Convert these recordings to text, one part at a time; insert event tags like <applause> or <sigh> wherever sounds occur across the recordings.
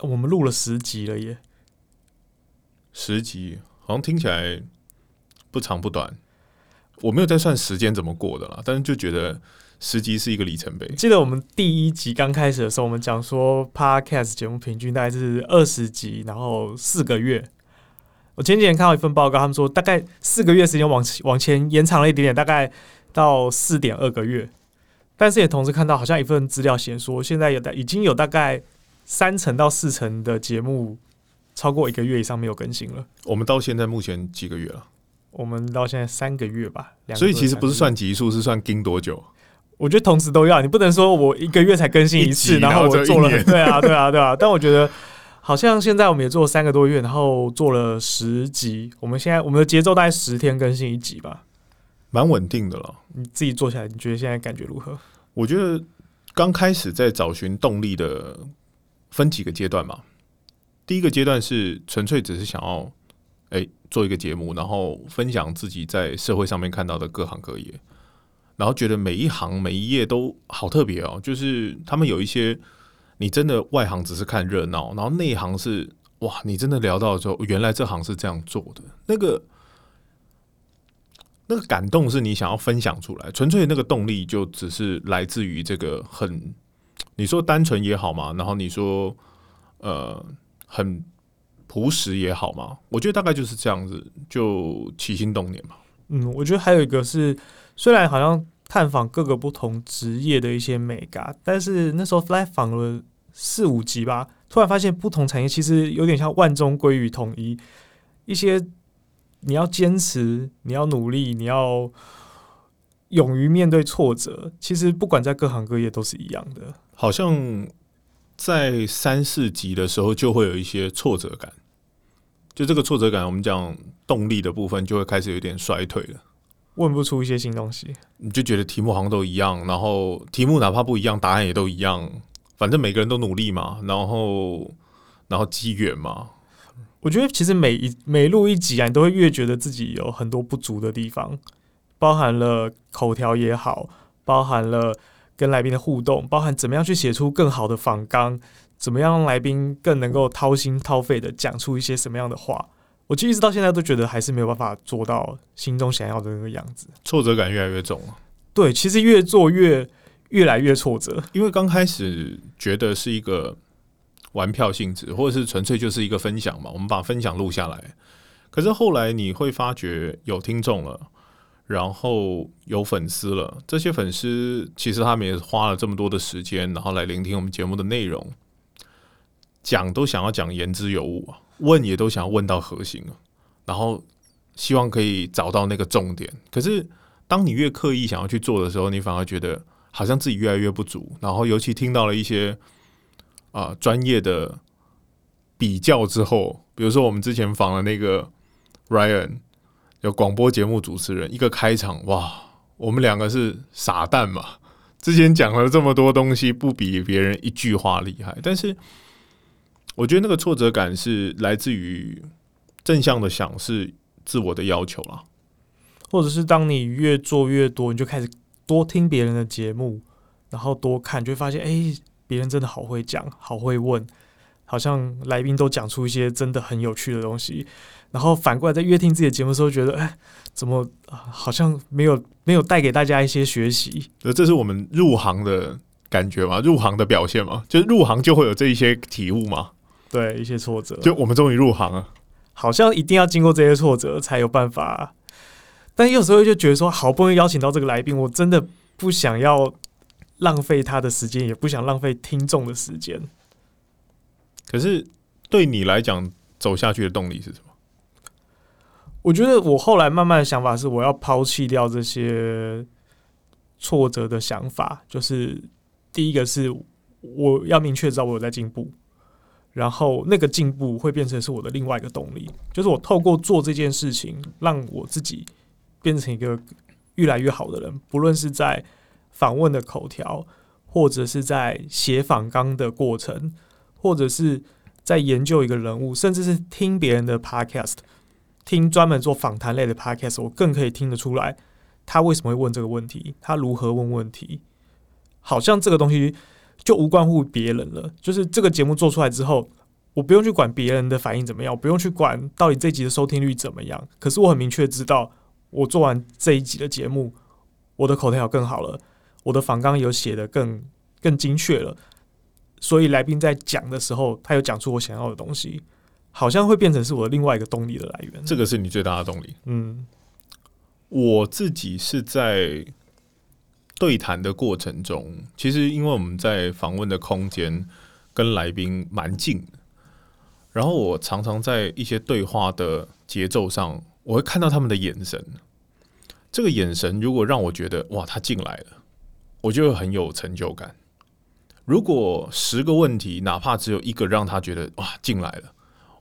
我们录了十集了耶，十集好像听起来不长不短。我没有在算时间怎么过的啦，但是就觉得十集是一个里程碑。记得我们第一集刚开始的时候，我们讲说 Podcast 节目平均大概是二十集，然后四个月。我前几天看到一份报告，他们说大概四个月时间往往前延长了一点点，大概到四点二个月。但是也同时看到，好像一份资料显说，现在有大已经有大概三成到四成的节目超过一个月以上没有更新了。我们到现在目前几个月了？我们到现在三个月吧，所以其实不是算集数，是算盯多久。我觉得同时都要，你不能说我一个月才更新一次，然后我做了，对啊，对啊，对啊。但我觉得好像现在我们也做了三个多月，然后做了十集。我们现在我们的节奏大概十天更新一集吧，蛮稳定的了。你自己做下来，你觉得现在感觉如何？我觉得刚开始在找寻动力的分几个阶段嘛。第一个阶段是纯粹只是想要。哎，做一个节目，然后分享自己在社会上面看到的各行各业，然后觉得每一行每一页都好特别哦。就是他们有一些，你真的外行只是看热闹，然后内行是哇，你真的聊到之后，原来这行是这样做的。那个那个感动是你想要分享出来，纯粹那个动力就只是来自于这个很，你说单纯也好嘛，然后你说呃很。朴实也好嘛，我觉得大概就是这样子，就起心动念嘛。嗯，我觉得还有一个是，虽然好像探访各个不同职业的一些美嘎，但是那时候来访了四五集吧，突然发现不同产业其实有点像万中归于统一。一些你要坚持，你要努力，你要勇于面对挫折，其实不管在各行各业都是一样的。好像在三四集的时候就会有一些挫折感。就这个挫折感，我们讲动力的部分就会开始有点衰退了。问不出一些新东西，你就觉得题目好像都一样，然后题目哪怕不一样，答案也都一样，反正每个人都努力嘛，然后然后机缘嘛。我觉得其实每一每录一集啊，你都会越觉得自己有很多不足的地方，包含了口条也好，包含了跟来宾的互动，包含怎么样去写出更好的访纲。怎么样让来宾更能够掏心掏肺的讲出一些什么样的话？我其实一直到现在都觉得还是没有办法做到心中想要的那个样子，挫折感越来越重了。对，其实越做越越来越挫折，因为刚开始觉得是一个玩票性质，或者是纯粹就是一个分享嘛，我们把分享录下来。可是后来你会发觉有听众了，然后有粉丝了，这些粉丝其实他们也花了这么多的时间，然后来聆听我们节目的内容。讲都想要讲言之有物啊，问也都想要问到核心啊，然后希望可以找到那个重点。可是当你越刻意想要去做的时候，你反而觉得好像自己越来越不足。然后尤其听到了一些啊专业的比较之后，比如说我们之前访了那个 Ryan，有广播节目主持人，一个开场哇，我们两个是傻蛋嘛，之前讲了这么多东西，不比别人一句话厉害，但是。我觉得那个挫折感是来自于正向的想是自我的要求啦，或者是当你越做越多，你就开始多听别人的节目，然后多看，就会发现，哎，别人真的好会讲，好会问，好像来宾都讲出一些真的很有趣的东西，然后反过来在约听自己的节目的时候，觉得，哎，怎么好像没有没有带给大家一些学习？呃，这是我们入行的感觉嘛，入行的表现嘛，就是入行就会有这一些体悟嘛。对一些挫折，就我们终于入行了，好像一定要经过这些挫折才有办法。但有时候就觉得说，好不容易邀请到这个来宾，我真的不想要浪费他的时间，也不想浪费听众的时间。可是对你来讲，走下去的动力是什么？我觉得我后来慢慢的想法是，我要抛弃掉这些挫折的想法。就是第一个是，我要明确知道我有在进步。然后那个进步会变成是我的另外一个动力，就是我透过做这件事情，让我自己变成一个越来越好的人。不论是在访问的口条，或者是在写访纲的过程，或者是在研究一个人物，甚至是听别人的 podcast，听专门做访谈类的 podcast，我更可以听得出来他为什么会问这个问题，他如何问问题，好像这个东西。就无关乎别人了，就是这个节目做出来之后，我不用去管别人的反应怎么样，我不用去管到底这集的收听率怎么样。可是我很明确知道，我做完这一集的节目，我的口条更好了，我的访纲有写的更更精确了，所以来宾在讲的时候，他有讲出我想要的东西，好像会变成是我的另外一个动力的来源。这个是你最大的动力。嗯我自己是在对谈的过程中，其实因为我们在访问的空间跟来宾蛮近的，然后我常常在一些对话的节奏上，我会看到他们的眼神。这个眼神如果让我觉得哇，他进来了，我就会很有成就感。如果十个问题，哪怕只有一个让他觉得哇进来了，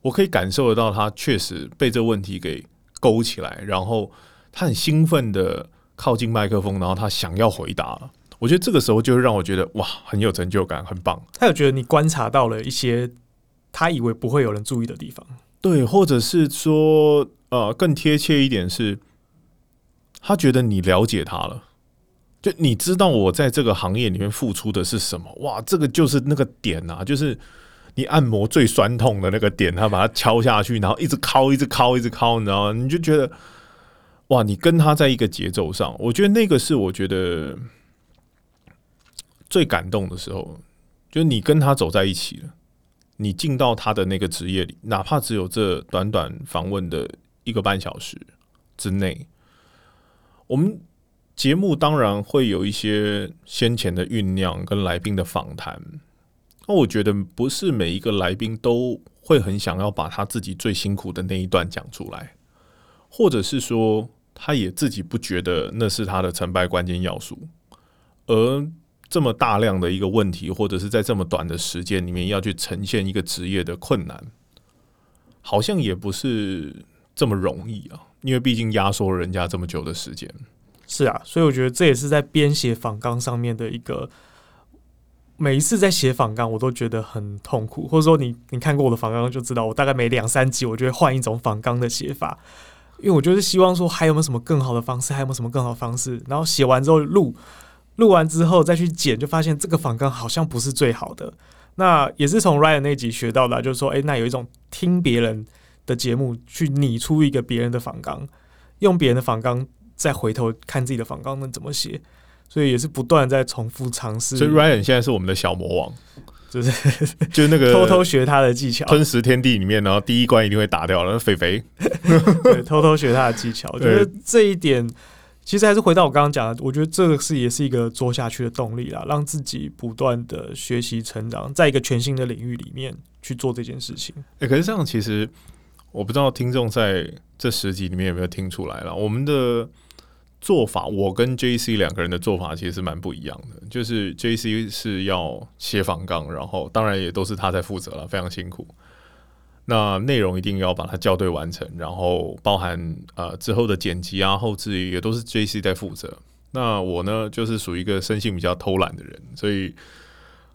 我可以感受得到他确实被这个问题给勾起来，然后。他很兴奋的靠近麦克风，然后他想要回答。我觉得这个时候就会让我觉得哇，很有成就感，很棒。他有觉得你观察到了一些他以为不会有人注意的地方，对，或者是说，呃，更贴切一点是，他觉得你了解他了，就你知道我在这个行业里面付出的是什么。哇，这个就是那个点啊，就是你按摩最酸痛的那个点，他把它敲下去，然后一直敲，一直敲，一直敲，你知道吗？你就觉得。哇，你跟他在一个节奏上，我觉得那个是我觉得最感动的时候，就是你跟他走在一起了，你进到他的那个职业里，哪怕只有这短短访问的一个半小时之内，我们节目当然会有一些先前的酝酿跟来宾的访谈，那我觉得不是每一个来宾都会很想要把他自己最辛苦的那一段讲出来，或者是说。他也自己不觉得那是他的成败关键要素，而这么大量的一个问题，或者是在这么短的时间里面要去呈现一个职业的困难，好像也不是这么容易啊。因为毕竟压缩了人家这么久的时间。是啊，所以我觉得这也是在编写访纲上面的一个，每一次在写访纲，我都觉得很痛苦。或者说，你你看过我的访纲就知道，我大概每两三集，我就会换一种访纲的写法。因为我就是希望说，还有没有什么更好的方式？还有没有什么更好的方式？然后写完之后录，录完之后再去剪，就发现这个访纲好像不是最好的。那也是从 Ryan 那集学到的，就是说，哎，那有一种听别人的节目，去拟出一个别人的访纲，用别人的访纲再回头看自己的访纲能怎么写。所以也是不断在重复尝试。所以 Ryan 现在是我们的小魔王。就是 <laughs> 就是那个偷偷学他的技巧，吞食天地里面，然后第一关一定会打掉了。肥肥，<laughs> 对，偷偷学他的技巧。我觉得这一点其实还是回到我刚刚讲的，我觉得这个是也是一个做下去的动力啦，让自己不断的学习成长，在一个全新的领域里面去做这件事情。哎，可是这样其实我不知道听众在这十集里面有没有听出来了，我们的。做法，我跟 J C 两个人的做法其实是蛮不一样的。就是 J C 是要写访纲，然后当然也都是他在负责了，非常辛苦。那内容一定要把它校对完成，然后包含呃之后的剪辑啊、后置也都是 J C 在负责。那我呢，就是属于一个生性比较偷懒的人，所以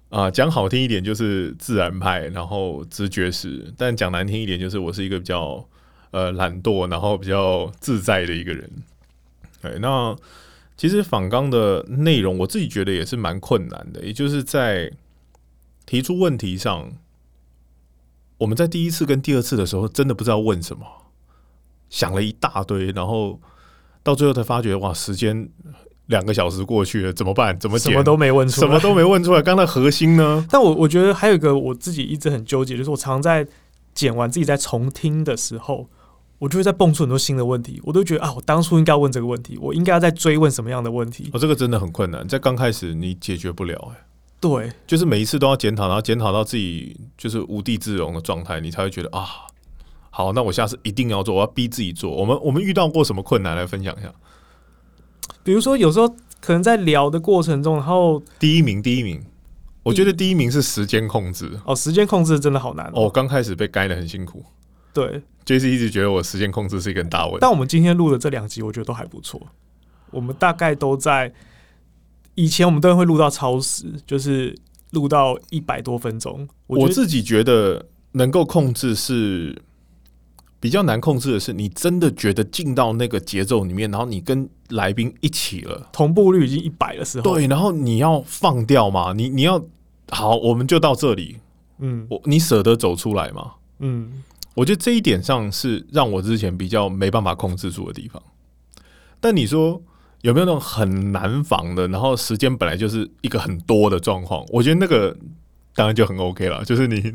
啊讲好听一点就是自然派，然后直觉式；但讲难听一点就是我是一个比较呃懒惰，然后比较自在的一个人。对，那其实访纲的内容，我自己觉得也是蛮困难的。也就是在提出问题上，我们在第一次跟第二次的时候，真的不知道问什么，想了一大堆，然后到最后才发觉，哇，时间两个小时过去了，怎么办？怎么什么都没问出来，什么都没问出来？刚才核心呢？<laughs> 但我我觉得还有一个我自己一直很纠结，就是我常在剪完自己在重听的时候。我就会在蹦出很多新的问题，我都觉得啊，我当初应该问这个问题，我应该要再追问什么样的问题？哦，这个真的很困难，在刚开始你解决不了，哎，对，就是每一次都要检讨，然后检讨到自己就是无地自容的状态，你才会觉得啊，好，那我下次一定要做，我要逼自己做。我们我们遇到过什么困难来分享一下？比如说有时候可能在聊的过程中，然后第一名，第一名，我觉得第一名是时间控制。哦，时间控制真的好难哦，刚开始被该的很辛苦。对，J C 一直觉得我时间控制是一个大问题。但我们今天录的这两集，我觉得都还不错。我们大概都在以前，我们都会录到超时，就是录到一百多分钟。我自己觉得能够控制是比较难控制的是，你真的觉得进到那个节奏里面，然后你跟来宾一起了，同步率已经一百的时候，对，然后你要放掉嘛，你你要好，我们就到这里。嗯我你舍得走出来吗？嗯，我觉得这一点上是让我之前比较没办法控制住的地方。但你说有没有那种很难防的，然后时间本来就是一个很多的状况？我觉得那个当然就很 OK 了，就是你，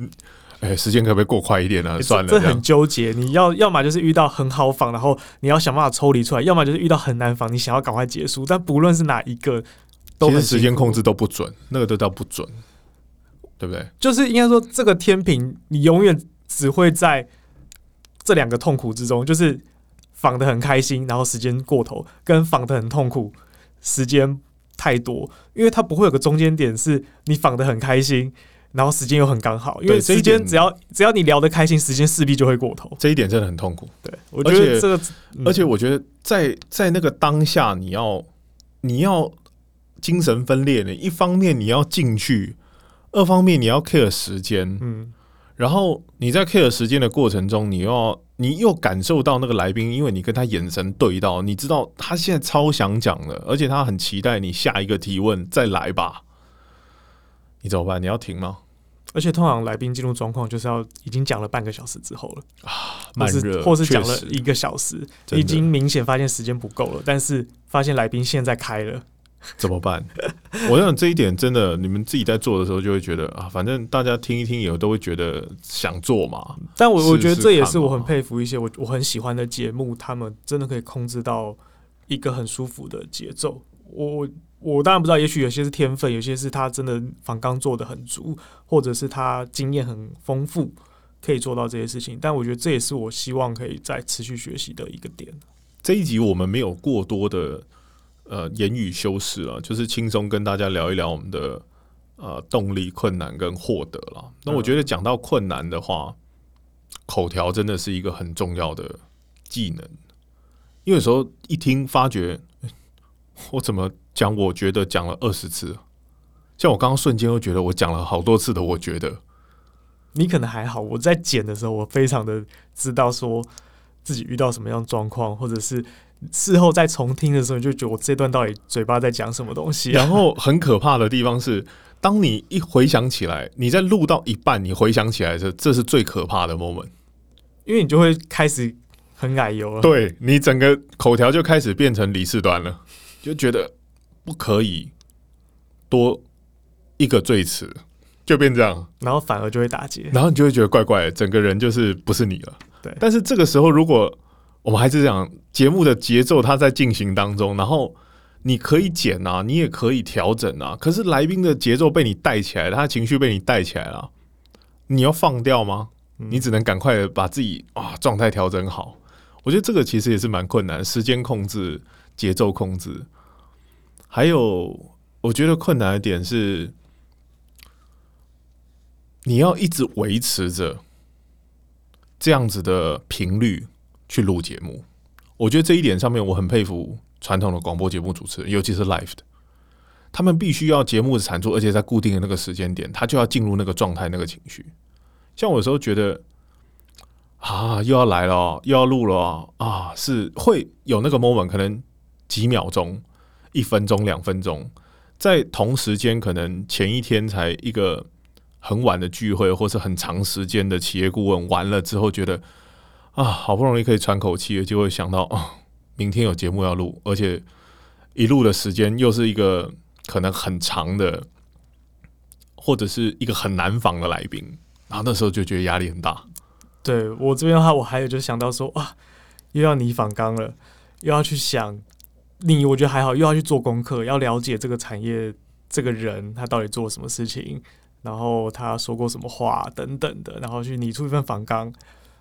哎、时间可不可以过快一点啊？算了，这很纠结。你要要么就是遇到很好仿，然后你要想办法抽离出来；要么就是遇到很难仿，你想要赶快结束。但不论是哪一个，其实时间控制都不准，那个都叫不准，对不对？就是应该说，这个天平你永远只会在这两个痛苦之中，就是仿的很开心，然后时间过头，跟仿的很痛苦，时间太多，因为它不会有个中间点，是你仿的很开心，然后时间又很刚好，因为时间只要只要你聊得开心，时间势必就会过头。这一点真的很痛苦。对我觉得这个，嗯而且我觉得在在那个当下，你要你要精神分裂呢。一方面你要进去，二方面你要 care 时间，嗯，然后你在 care 时间的过程中，你又要你又感受到那个来宾，因为你跟他眼神对到，你知道他现在超想讲的，而且他很期待你下一个提问再来吧。你怎么办？你要停吗？而且通常来宾进入状况，就是要已经讲了半个小时之后了，或是慢热，或是讲了一个小时，已经明显发现时间不够了，但是发现来宾现在开了。怎么办？<laughs> 我想这一点真的，你们自己在做的时候就会觉得啊，反正大家听一听，以后都会觉得想做嘛。但我我觉得这也是我很佩服一些我我很喜欢的节目，他们真的可以控制到一个很舒服的节奏。我我我当然不知道，也许有些是天分，有些是他真的仿刚做的很足，或者是他经验很丰富，可以做到这些事情。但我觉得这也是我希望可以再持续学习的一个点。这一集我们没有过多的呃言语修饰啊，就是轻松跟大家聊一聊我们的呃动力、困难跟获得了。那我觉得讲到困难的话，口条真的是一个很重要的技能，因为有时候一听发觉，<laughs> 我怎么讲？我觉得讲了二十次，像我刚刚瞬间又觉得我讲了好多次的，我觉得。你可能还好，我在剪的时候，我非常的知道说自己遇到什么样状况，或者是事后再重听的时候，你就觉得我这段到底嘴巴在讲什么东西、啊。然后很可怕的地方是，当你一回想起来，你在录到一半，你回想起来的时候，这是最可怕的 moment。因为你就会开始很矮油了。对你整个口条就开始变成李四端了，就觉得不可以多一个赘词，就变这样，然后反而就会打结。然后你就会觉得怪怪的，整个人就是不是你了。对但是这个时候，如果我们还是讲节目的节奏，它在进行当中，然后你可以剪啊，你也可以调整啊。可是来宾的节奏被你带起来了，他的情绪被你带起来了，你要放掉吗？嗯你只能赶快的把自己啊状态调整好。我觉得这个其实也是蛮困难，时间控制、节奏控制，还有我觉得困难的点是，你要一直维持着这样子的频率去录节目。我觉得这一点上面，我很佩服传统的广播节目主持人，尤其是 live 的，他们必须要节目的产出，而且在固定的那个时间点，他就要进入那个状态、那个情绪。像我有时候觉得啊，又要来了，又要录了啊，是会有那个 moment，可能几秒钟、一分钟、两分钟，在同时间，可能前一天才一个很晚的聚会，或是很长时间的企业顾问，完了之后觉得啊，好不容易可以喘口气，就会想到啊，明天有节目要录，而且一录的时间又是一个可能很长的，或者是一个很难访的来宾。然后那时候就觉得压力很大，对我这边的话，我还有就想到说啊，又要你反纲了，又要去想你，我觉得还好，又要去做功课，要了解这个产业这个人他到底做什么事情，然后他说过什么话等等的，然后去拟出一份访纲，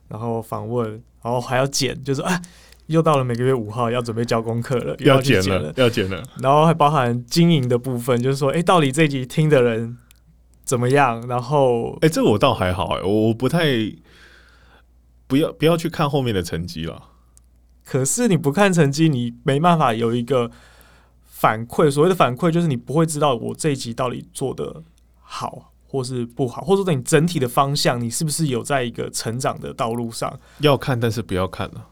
然后访问，然后还要剪，就是啊，又到了每个月五号要准备交功课了，要去剪剪了，要剪了。然后还包含经营的部分，就是说，哎，到底这集听的人怎么样？然后哎、这个我倒还好我不太不要不要去看后面的成绩了。可是你不看成绩，你没办法有一个反馈。所谓的反馈，就是你不会知道我这一集到底做的好或是不好，或者说你整体的方向，你是不是有在一个成长的道路上？要看，但是不要看了，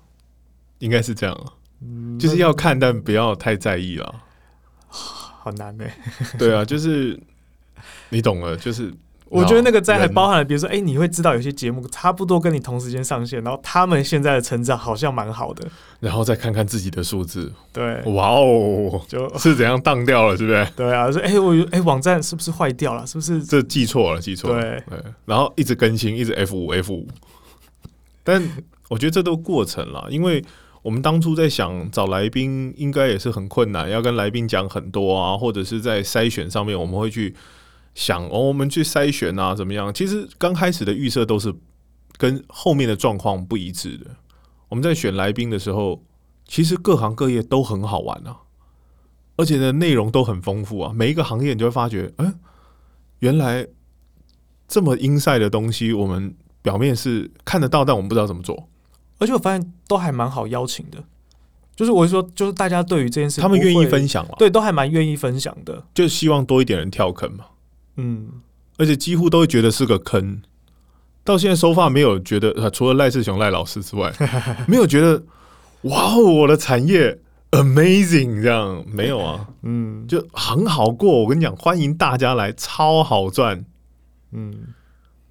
应该是这样啊，嗯，就是要看，但不要太在意了。<sighs> 好难呢、对啊，就是你懂了，就是我觉得那个灾还包含了，比如说，哎、你会知道有些节目差不多跟你同时间上线，然后他们现在的成长好像蛮好的，然后再看看自己的数字，对，哇哦，就是怎样当掉了，是不是？对啊，说，哎、我哎、网站是不是坏掉了？是不是？这记错了，记错了。对然后一直更新，一直 F 五 F 五，但我觉得这都过程了，因为我们当初在想找来宾，应该也是很困难，要跟来宾讲很多啊，或者是在筛选上面，我们会去想哦，我们去筛选啊，怎么样？其实刚开始的预设都是跟后面的状况不一致的。我们在选来宾的时候，其实各行各业都很好玩啊，而且呢内容都很丰富啊，每一个行业你就会发觉，嗯、原来这么 inside 的东西，我们表面是看得到，但我们不知道怎么做。而且我发现都还蛮好邀请的，就是我是说，就是大家对于这件事，他们愿意分享了，对，都还蛮愿意分享的，就希望多一点人跳坑嘛。嗯，而且几乎都会觉得是个坑。到现在收发没有觉得，呃，除了赖世雄赖老师之外，<laughs> 没有觉得哇哦，我的产业 amazing 这样没有啊，嗯就很好过。我跟你讲，欢迎大家来，超好赚。嗯，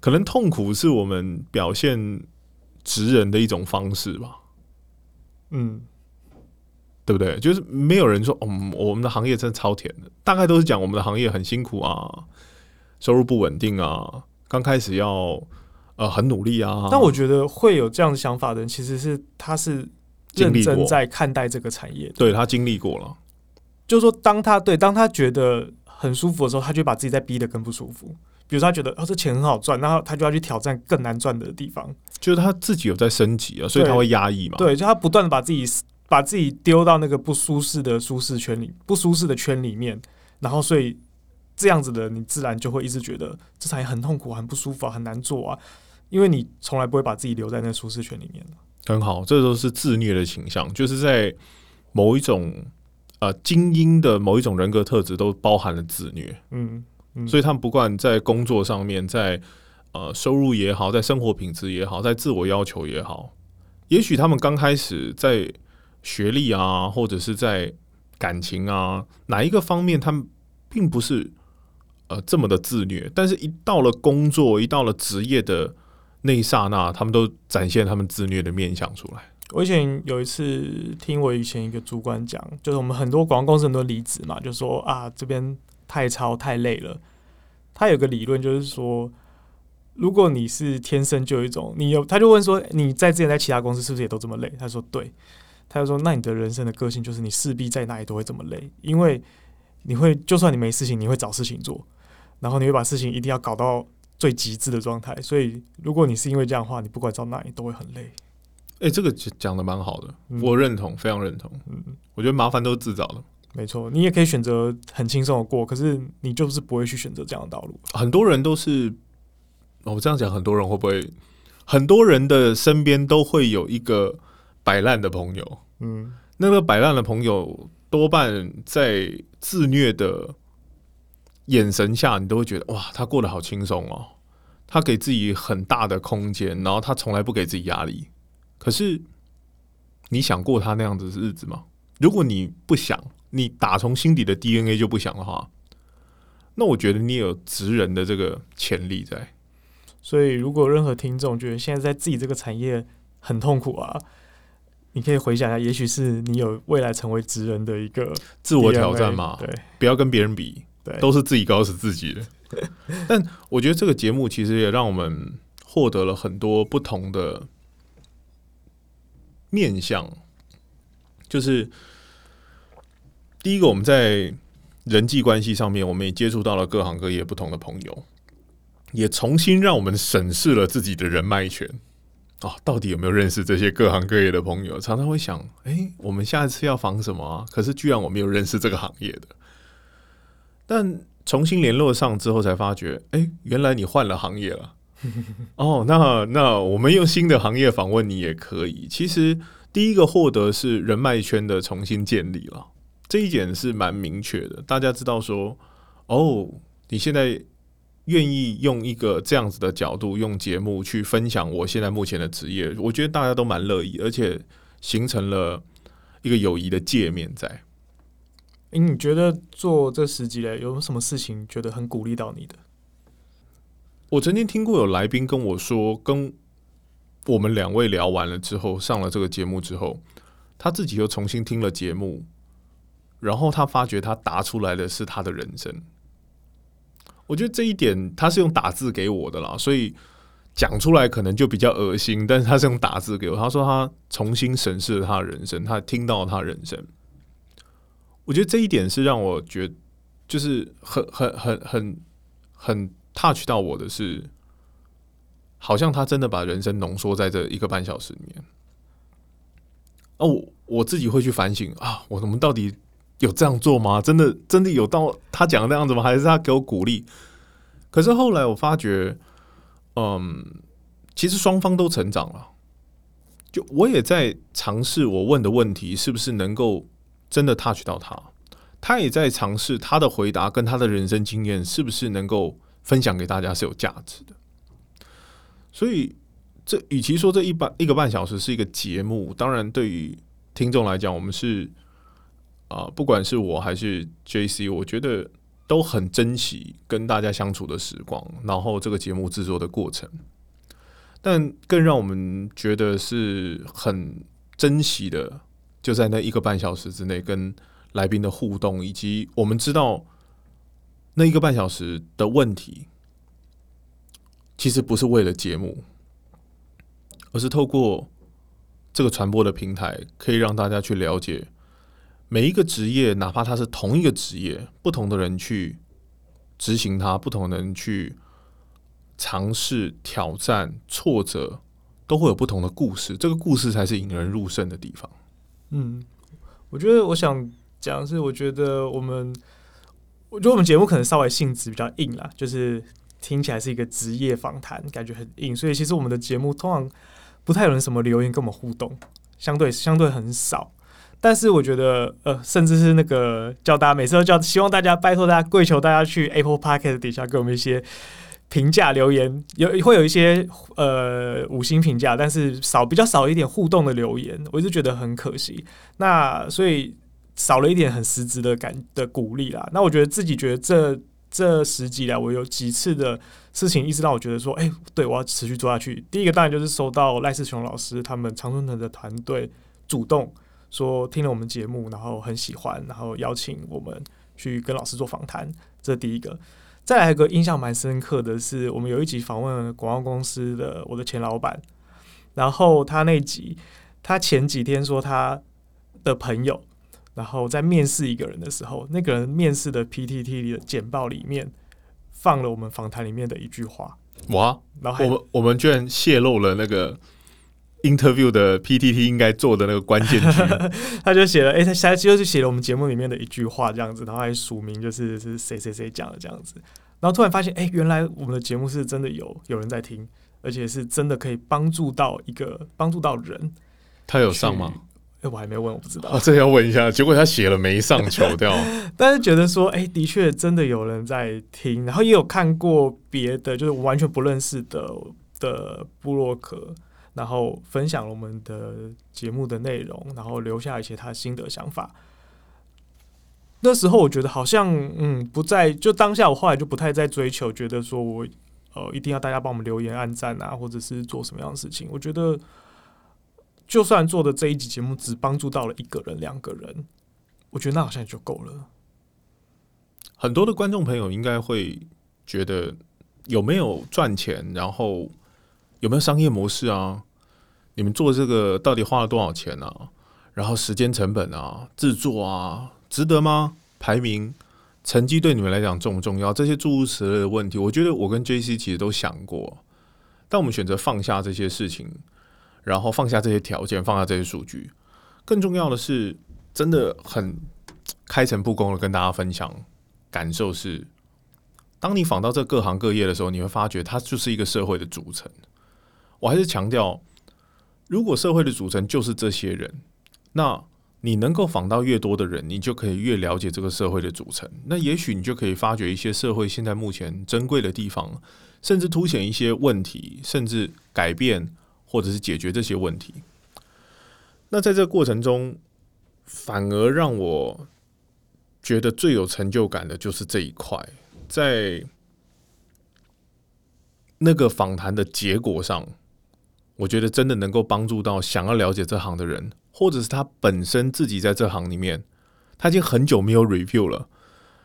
可能痛苦是我们表现职人的一种方式吧，嗯，对不对？就是没有人说，嗯，我们的行业真的超甜的，大概都是讲我们的行业很辛苦啊，收入不稳定啊，刚开始要呃很努力啊。但我觉得会有这样的想法的人，其实是他是认真在看待这个产业，对他经历过了，就是说，当他对当他觉得很舒服的时候，他就把自己再逼得更不舒服。比如说，他觉得哦，这钱很好赚，然后他就要去挑战更难赚的地方。就是他自己有在升级啊，所以他会压抑嘛。对，就他不断的把自己把自己丢到那个不舒适的舒适圈里，不舒适的圈里面，然后所以这样子的，你自然就会一直觉得这产业很痛苦、很不舒服、啊、很难做啊，因为你从来不会把自己留在那个舒适圈里面。很好，这都是自虐的倾向，就是在某一种呃精英的某一种人格特质都包含了自虐。嗯嗯，所以他们不管在工作上面，在呃收入也好，在生活品质也好，在自我要求也好，也许他们刚开始在学历啊，或者是在感情啊哪一个方面，他们并不是呃这么的自虐，但是一到了工作，一到了职业的那一刹那，他们都展现他们自虐的面相出来。我以前有一次听我以前一个主管讲，就是我们很多广告公司很多离职嘛，就说啊这边太超太累了。他有个理论就是说，如果你是天生就有一种，你有他就问说你在之前在其他公司是不是也都这么累？他说对，他就说那你的人生的个性就是你势必在哪里都会这么累，因为你会就算你没事情，你会找事情做，然后你会把事情一定要搞到最极致的状态。所以如果你是因为这样的话，你不管到哪里都会很累。诶，这个讲讲的蛮好的，嗯我认同，非常认同。嗯。我觉得麻烦都是自找的。没错，你也可以选择很轻松的过，可是你就是不会去选择这样的道路。很多人都是，哦我这样讲，很多人会不会？很多人的身边都会有一个摆烂的朋友，嗯那个摆烂的朋友多半在自虐的眼神下，你都会觉得哇，他过得好轻松哦，他给自己很大的空间，然后他从来不给自己压力。可是，你想过他那样子的日子吗？如果你不想，你打从心底的 DNA 就不想的话，那我觉得你有职人的这个潜力在。所以如果任何听众觉得现在在自己这个产业很痛苦啊，你可以回想一下，也许是你有未来成为职人的一个自我挑战嘛，对不要跟别人比，对，都是自己搞死自己的。<laughs> 但我觉得这个节目其实也让我们获得了很多不同的面向，就是第一个，我们在人际关系上面，我们也接触到了各行各业不同的朋友，也重新让我们审视了自己的人脉圈。啊，到底有没有认识这些各行各业的朋友？常常会想，诶，我们下一次要防什么啊？可是居然我没有认识这个行业的。但重新联络上之后，才发觉，诶，原来你换了行业了。<laughs> 哦，那那我们用新的行业访问你也可以。其实第一个获得是人脉圈的重新建立了，这一点是蛮明确的。大家知道说，哦，你现在愿意用一个这样子的角度，用节目去分享我现在目前的职业，我觉得大家都蛮乐意，而且形成了一个友谊的界面在。诶你觉得做这十集嘞，有什么事情觉得很鼓励到你的？我曾经听过有来宾跟我说，跟我们两位聊完了之后，上了这个节目之后，他自己又重新听了节目，然后他发觉他答出来的是他的人生。我觉得这一点他是用打字给我的啦，所以讲出来可能就比较恶心，但是他是用打字给我。他说他重新审视了他的人生，他听到了他人生。我觉得这一点是让我觉就是很很很很很 touch 到我的是，好像他真的把人生浓缩在这一个半小时里面。哦，我我自己会去反省啊，我们到底。有这样做吗？真的真的有到他讲的那样子吗？还是他给我鼓励？可是后来我发觉，嗯，其实双方都成长了。就我也在尝试我问的问题是不是能够真的 touch 到他，他也在尝试他的回答跟他的人生经验是不是能够分享给大家是有价值的。所以，这与其说这一半一个半小时是一个节目，当然对于听众来讲，我们是。啊，不管是我还是 J C，我觉得都很珍惜跟大家相处的时光，然后这个节目制作的过程。但更让我们觉得是很珍惜的，就在那一个半小时之内跟来宾的互动，以及我们知道那一个半小时的问题，其实不是为了节目，而是透过这个传播的平台，可以让大家去了解。每一个职业，哪怕他是同一个职业，不同的人去执行它，不同的人去尝试挑战、挫折，都会有不同的故事。这个故事才是引人入胜的地方。嗯，我觉得我想讲是，我觉得我们，我觉得我们节目可能稍微性质比较硬啦，就是听起来是一个职业访谈，感觉很硬。所以其实我们的节目通常不太有人什么留言跟我们互动，相对相对很少。但是我觉得，呃，甚至是那个叫大家每次都叫，希望大家拜托大家跪求大家去 Apple Podcast 底下给我们一些评价留言，有会有一些呃五星评价，但是少比较少一点互动的留言，我一直觉得很可惜。那所以少了一点很实质的感的鼓励啦。那我觉得自己觉得这这十几来，我有几次的事情，一直让我觉得说，哎，对我要持续做下去。第一个当然就是收到赖世雄老师他们长春藤的团队主动。说听了我们节目，然后很喜欢，然后邀请我们去跟老师做访谈，这第一个。再来一个印象蛮深刻的是，我们有一集访问广告公司的我的前老板，然后他那集，他前几天说他的朋友，然后在面试一个人的时候，那个人面试的 PTT 里的简报里面放了我们访谈里面的一句话，哇！然后我们我们居然泄露了那个。Interview 的 PTT 应该做的那个关键句，<laughs> 他就写了，哎，他下就是写了我们节目里面的一句话这样子，然后还署名，就是是谁谁谁讲的这样子，然后突然发现，哎，原来我们的节目是真的有有人在听，而且是真的可以帮助到一个帮助到人。他有上吗？哎，我还没问，我不知道。哦，这要问一下。结果他写了没上，求掉。<laughs> 但是觉得说，哎，的确真的有人在听，然后也有看过别的，就是完全不认识的的布洛克。然后分享了我们的节目的内容，然后留下一些他心得想法。那时候我觉得好像嗯不在，就当下我后来就不太在追求，觉得说我呃一定要大家帮我们留言、按赞啊，或者是做什么样的事情。我觉得就算做的这一集节目只帮助到了一个人、两个人，我觉得那好像也就够了。很多的观众朋友应该会觉得有没有赚钱，然后。有没有商业模式啊？你们做这个到底花了多少钱呢？然后时间成本啊，制作啊，值得吗？排名、成绩对你们来讲重不重要？这些诸如此类的问题，我觉得我跟 J C 其实都想过。但我们选择放下这些事情，然后放下这些条件，放下这些数据，更重要的是，真的很开诚布公的跟大家分享感受是：当你访到这各行各业的时候，你会发觉它就是一个社会的组成。我还是强调，如果社会的组成就是这些人，那你能够访到越多的人，你就可以越了解这个社会的组成。那也许你就可以发掘一些社会现在目前珍贵的地方，甚至凸显一些问题，甚至改变或者是解决这些问题。那在这个过程中，反而让我觉得最有成就感的就是这一块，在。那个访谈的结果上，我觉得真的能够帮助到想要了解这行的人，或者是他本身自己在这行里面，他已经很久没有 review 了，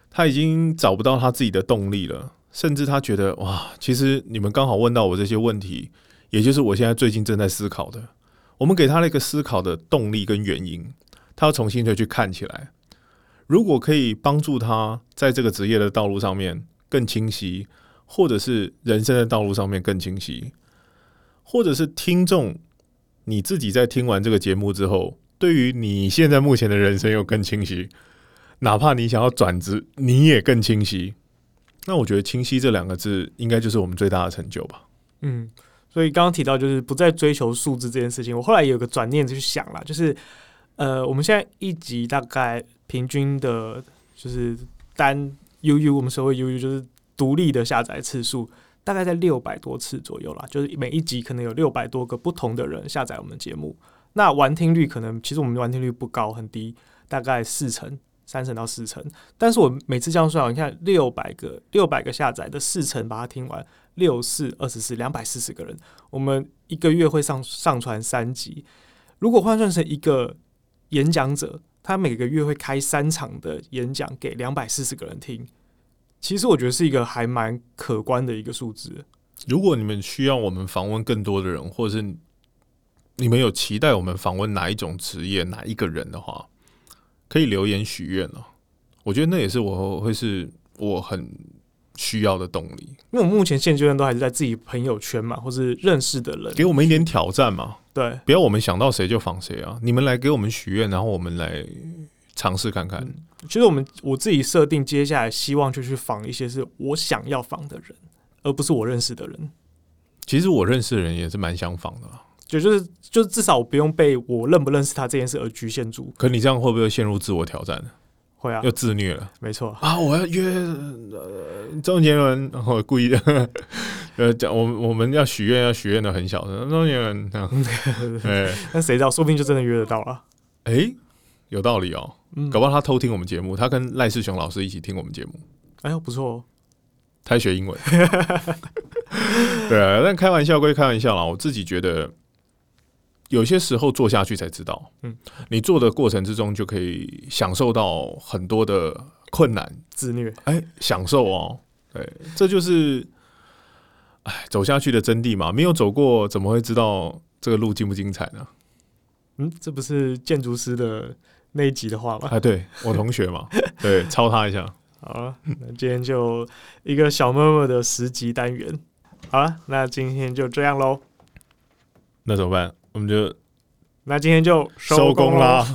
他已经找不到他自己的动力了，甚至他觉得哇，其实你们刚好问到我这些问题，也就是我现在最近正在思考的。我们给他了一个思考的动力跟原因，他要重新的去看起来。如果可以帮助他在这个职业的道路上面更清晰，或者是人生的道路上面更清晰，或者是听众你自己在听完这个节目之后，对于你现在目前的人生又更清晰，哪怕你想要转职，你也更清晰。那我觉得“清晰”这两个字，应该就是我们最大的成就吧。嗯。所以刚刚提到就是不再追求数字这件事情，我后来有个转念去想了，就是呃，我们现在一集大概平均的，就是单 UU 我们所谓 UU 就是独立的下载次数，大概在六百多次左右啦，就是每一集可能有六百多个不同的人下载我们节目，那完听率可能其实我们的完听率不高，很低，大概四成。三成到四成，但是我每次这样算，你看六百个六百个下载的四成把它听完，六四二十四两百四十个人，我们一个月会上上传三集。如果换算成一个演讲者，他每个月会开三场的演讲给两百四十个人听，其实我觉得是一个还蛮可观的一个数字。如果你们需要我们访问更多的人，或者是你们有期待我们访问哪一种职业、哪一个人的话。可以留言许愿哦，我觉得那也是我会是我很需要的动力。因为我目前现阶段都还是在自己朋友圈嘛，或是认识的人，给我们一点挑战嘛。对，不要我们想到谁就仿谁啊！你们来给我们许愿，然后我们来尝试看看。其实我们我自己设定，接下来希望就去访一些是我想要访的人，而不是我认识的人。其实我认识的人也是蛮想访的。就就是就是至少不用被我认不认识他这件事而局限住。可你这样会不会陷入自我挑战？会啊，又自虐了。没错啊，我要约呃周杰伦，然后故意的。<laughs> 呃，讲我我们要许愿，要许愿的很小声周杰伦这样。哎，那 <laughs> 谁知道，说不定就真的约得到了。哎，有道理哦。嗯，搞不好他偷听我们节目，他跟赖世雄老师一起听我们节目。哎呦，不错哦。他学英文。<laughs> 对啊，但开玩笑归开玩笑啦，我自己觉得。有些时候做下去才知道，嗯，你做的过程之中就可以享受到很多的困难、自虐，哎，享受哦，对，这就是，哎，走下去的真谛嘛。没有走过，怎么会知道这个路精不精彩呢？嗯，这不是建筑师的那一集的话嘛？啊，对我同学嘛，<laughs> 对，抄他一下。好了，那今天就一个小妹妹的十集单元。好了，那今天就这样喽。那怎么办？我们就那今天就收工啦。